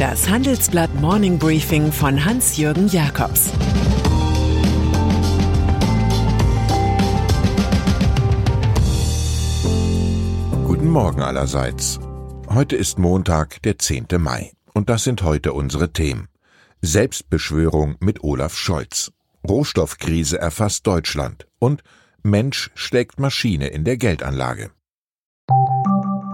Das Handelsblatt Morning Briefing von Hans-Jürgen Jakobs Guten Morgen allerseits. Heute ist Montag, der 10. Mai. Und das sind heute unsere Themen. Selbstbeschwörung mit Olaf Scholz. Rohstoffkrise erfasst Deutschland. Und Mensch schlägt Maschine in der Geldanlage.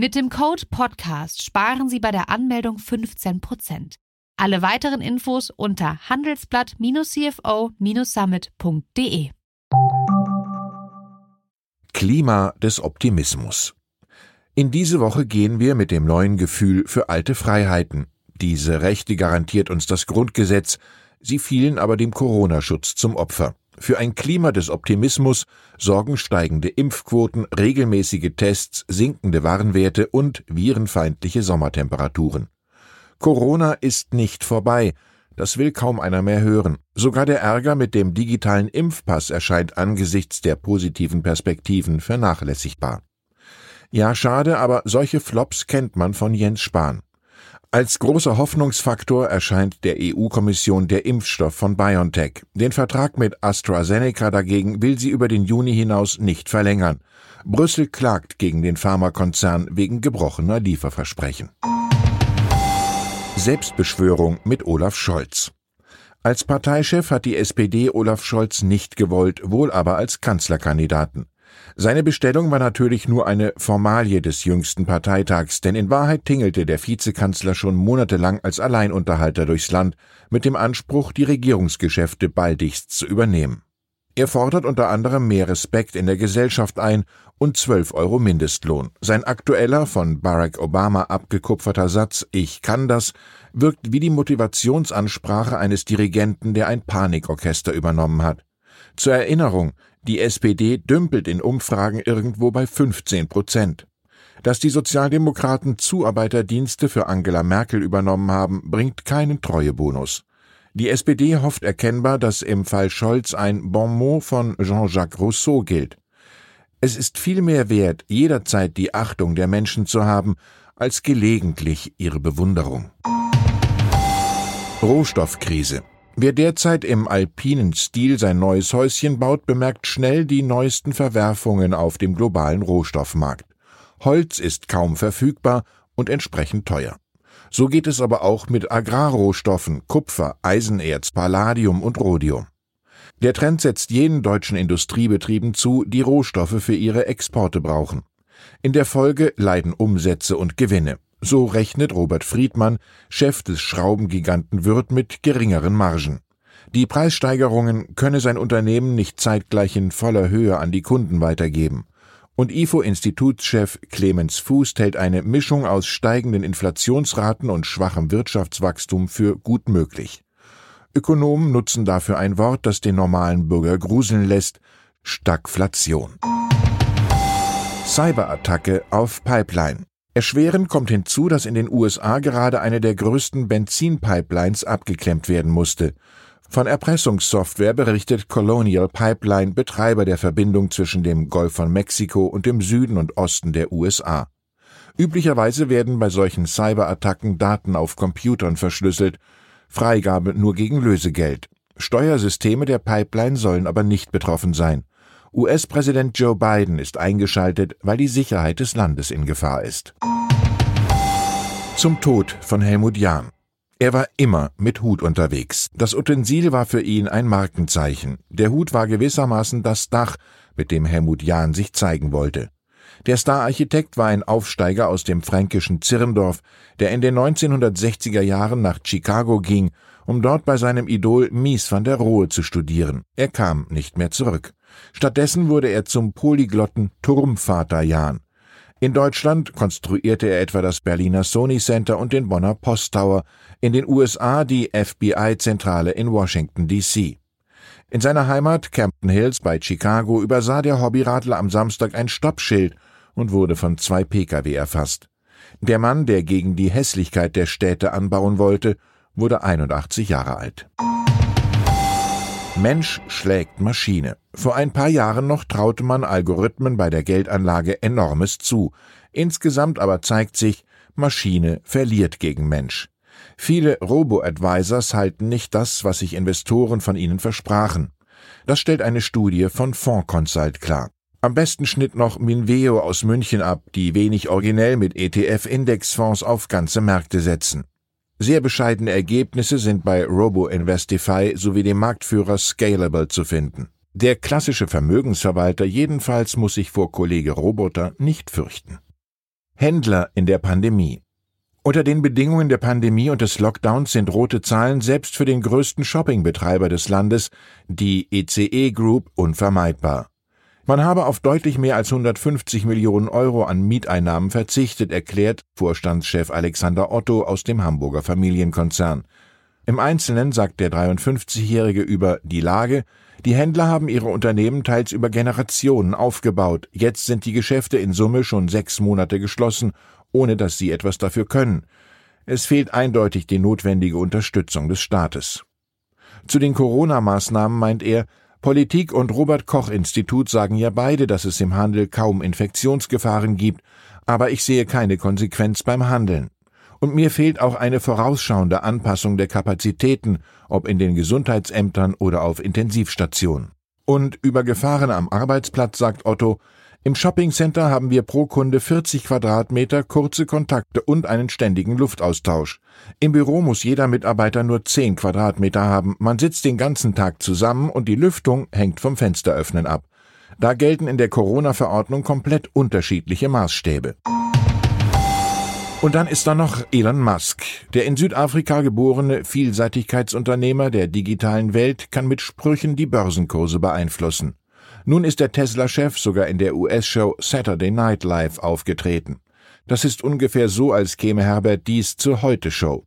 Mit dem Code Podcast sparen Sie bei der Anmeldung 15%. Alle weiteren Infos unter handelsblatt-cfo-summit.de. Klima des Optimismus. In diese Woche gehen wir mit dem neuen Gefühl für alte Freiheiten. Diese Rechte garantiert uns das Grundgesetz, sie fielen aber dem Corona-Schutz zum Opfer. Für ein Klima des Optimismus sorgen steigende Impfquoten, regelmäßige Tests, sinkende Warnwerte und virenfeindliche Sommertemperaturen. Corona ist nicht vorbei, das will kaum einer mehr hören. Sogar der Ärger mit dem digitalen Impfpass erscheint angesichts der positiven Perspektiven vernachlässigbar. Ja, schade, aber solche Flops kennt man von Jens Spahn. Als großer Hoffnungsfaktor erscheint der EU-Kommission der Impfstoff von BioNTech. Den Vertrag mit AstraZeneca dagegen will sie über den Juni hinaus nicht verlängern. Brüssel klagt gegen den Pharmakonzern wegen gebrochener Lieferversprechen. Selbstbeschwörung mit Olaf Scholz. Als Parteichef hat die SPD Olaf Scholz nicht gewollt, wohl aber als Kanzlerkandidaten. Seine Bestellung war natürlich nur eine Formalie des jüngsten Parteitags, denn in Wahrheit tingelte der Vizekanzler schon monatelang als Alleinunterhalter durchs Land mit dem Anspruch, die Regierungsgeschäfte baldigst zu übernehmen. Er fordert unter anderem mehr Respekt in der Gesellschaft ein und 12 Euro Mindestlohn. Sein aktueller, von Barack Obama abgekupferter Satz Ich kann das wirkt wie die Motivationsansprache eines Dirigenten, der ein Panikorchester übernommen hat. Zur Erinnerung, die SPD dümpelt in Umfragen irgendwo bei 15 Prozent. Dass die Sozialdemokraten Zuarbeiterdienste für Angela Merkel übernommen haben, bringt keinen Treuebonus. Die SPD hofft erkennbar, dass im Fall Scholz ein Bonmot von Jean-Jacques Rousseau gilt. Es ist viel mehr wert, jederzeit die Achtung der Menschen zu haben, als gelegentlich ihre Bewunderung. Rohstoffkrise Wer derzeit im alpinen Stil sein neues Häuschen baut, bemerkt schnell die neuesten Verwerfungen auf dem globalen Rohstoffmarkt. Holz ist kaum verfügbar und entsprechend teuer. So geht es aber auch mit Agrarrohstoffen, Kupfer, Eisenerz, Palladium und Rhodium. Der Trend setzt jenen deutschen Industriebetrieben zu, die Rohstoffe für ihre Exporte brauchen. In der Folge leiden Umsätze und Gewinne. So rechnet Robert Friedmann, Chef des Schraubengiganten Würth, mit geringeren Margen. Die Preissteigerungen könne sein Unternehmen nicht zeitgleich in voller Höhe an die Kunden weitergeben. Und IFO-Institutschef Clemens Fuß hält eine Mischung aus steigenden Inflationsraten und schwachem Wirtschaftswachstum für gut möglich. Ökonomen nutzen dafür ein Wort, das den normalen Bürger gruseln lässt, Stagflation. Cyberattacke auf Pipeline. Erschwerend kommt hinzu, dass in den USA gerade eine der größten Benzinpipelines abgeklemmt werden musste. Von Erpressungssoftware berichtet Colonial Pipeline, Betreiber der Verbindung zwischen dem Golf von Mexiko und dem Süden und Osten der USA. Üblicherweise werden bei solchen Cyberattacken Daten auf Computern verschlüsselt, Freigabe nur gegen Lösegeld. Steuersysteme der Pipeline sollen aber nicht betroffen sein. US-Präsident Joe Biden ist eingeschaltet, weil die Sicherheit des Landes in Gefahr ist. Zum Tod von Helmut Jahn. Er war immer mit Hut unterwegs. Das Utensil war für ihn ein Markenzeichen. Der Hut war gewissermaßen das Dach, mit dem Helmut Jahn sich zeigen wollte. Der Stararchitekt war ein Aufsteiger aus dem fränkischen Zirndorf, der in den 1960er Jahren nach Chicago ging, um dort bei seinem Idol Mies van der Rohe zu studieren. Er kam nicht mehr zurück. Stattdessen wurde er zum polyglotten Turmvater Jan. In Deutschland konstruierte er etwa das Berliner Sony Center und den Bonner Post Tower, in den USA die FBI-Zentrale in Washington, D.C. In seiner Heimat Campton Hills bei Chicago übersah der Hobbyradler am Samstag ein Stoppschild und wurde von zwei Pkw erfasst. Der Mann, der gegen die Hässlichkeit der Städte anbauen wollte, wurde 81 Jahre alt. Mensch schlägt Maschine. Vor ein paar Jahren noch traute man Algorithmen bei der Geldanlage enormes zu. Insgesamt aber zeigt sich, Maschine verliert gegen Mensch. Viele Robo-Advisors halten nicht das, was sich Investoren von ihnen versprachen. Das stellt eine Studie von Fondsconsult klar. Am besten schnitt noch Minveo aus München ab, die wenig originell mit ETF-Indexfonds auf ganze Märkte setzen. Sehr bescheidene Ergebnisse sind bei Robo-Investify sowie dem Marktführer Scalable zu finden. Der klassische Vermögensverwalter jedenfalls muss sich vor Kollege Roboter nicht fürchten. Händler in der Pandemie. Unter den Bedingungen der Pandemie und des Lockdowns sind rote Zahlen selbst für den größten Shoppingbetreiber des Landes, die ECE Group, unvermeidbar. Man habe auf deutlich mehr als 150 Millionen Euro an Mieteinnahmen verzichtet, erklärt Vorstandschef Alexander Otto aus dem Hamburger Familienkonzern. Im Einzelnen sagt der 53-Jährige über die Lage, die Händler haben ihre Unternehmen teils über Generationen aufgebaut. Jetzt sind die Geschäfte in Summe schon sechs Monate geschlossen, ohne dass sie etwas dafür können. Es fehlt eindeutig die notwendige Unterstützung des Staates. Zu den Corona-Maßnahmen meint er, Politik und Robert Koch Institut sagen ja beide, dass es im Handel kaum Infektionsgefahren gibt, aber ich sehe keine Konsequenz beim Handeln. Und mir fehlt auch eine vorausschauende Anpassung der Kapazitäten, ob in den Gesundheitsämtern oder auf Intensivstationen. Und über Gefahren am Arbeitsplatz sagt Otto, im Shoppingcenter haben wir pro Kunde 40 Quadratmeter, kurze Kontakte und einen ständigen Luftaustausch. Im Büro muss jeder Mitarbeiter nur 10 Quadratmeter haben. Man sitzt den ganzen Tag zusammen und die Lüftung hängt vom Fensteröffnen ab. Da gelten in der Corona-Verordnung komplett unterschiedliche Maßstäbe. Und dann ist da noch Elon Musk. Der in Südafrika geborene Vielseitigkeitsunternehmer der digitalen Welt kann mit Sprüchen die Börsenkurse beeinflussen. Nun ist der Tesla-Chef sogar in der US-Show Saturday Night Live aufgetreten. Das ist ungefähr so, als käme Herbert Dies zur Heute-Show.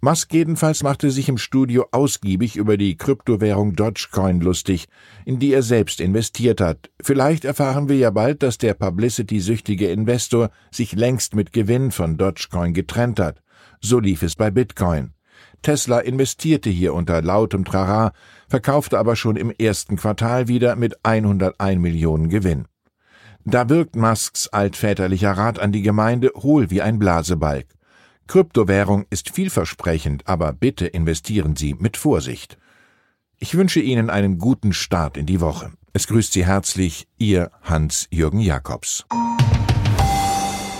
Musk jedenfalls machte sich im Studio ausgiebig über die Kryptowährung Dogecoin lustig, in die er selbst investiert hat. Vielleicht erfahren wir ja bald, dass der publicity-süchtige Investor sich längst mit Gewinn von Dogecoin getrennt hat. So lief es bei Bitcoin. Tesla investierte hier unter lautem Trara, verkaufte aber schon im ersten Quartal wieder mit 101 Millionen Gewinn. Da wirkt Musks altväterlicher Rat an die Gemeinde hohl wie ein Blasebalg. Kryptowährung ist vielversprechend, aber bitte investieren Sie mit Vorsicht. Ich wünsche Ihnen einen guten Start in die Woche. Es grüßt Sie herzlich Ihr Hans-Jürgen Jakobs.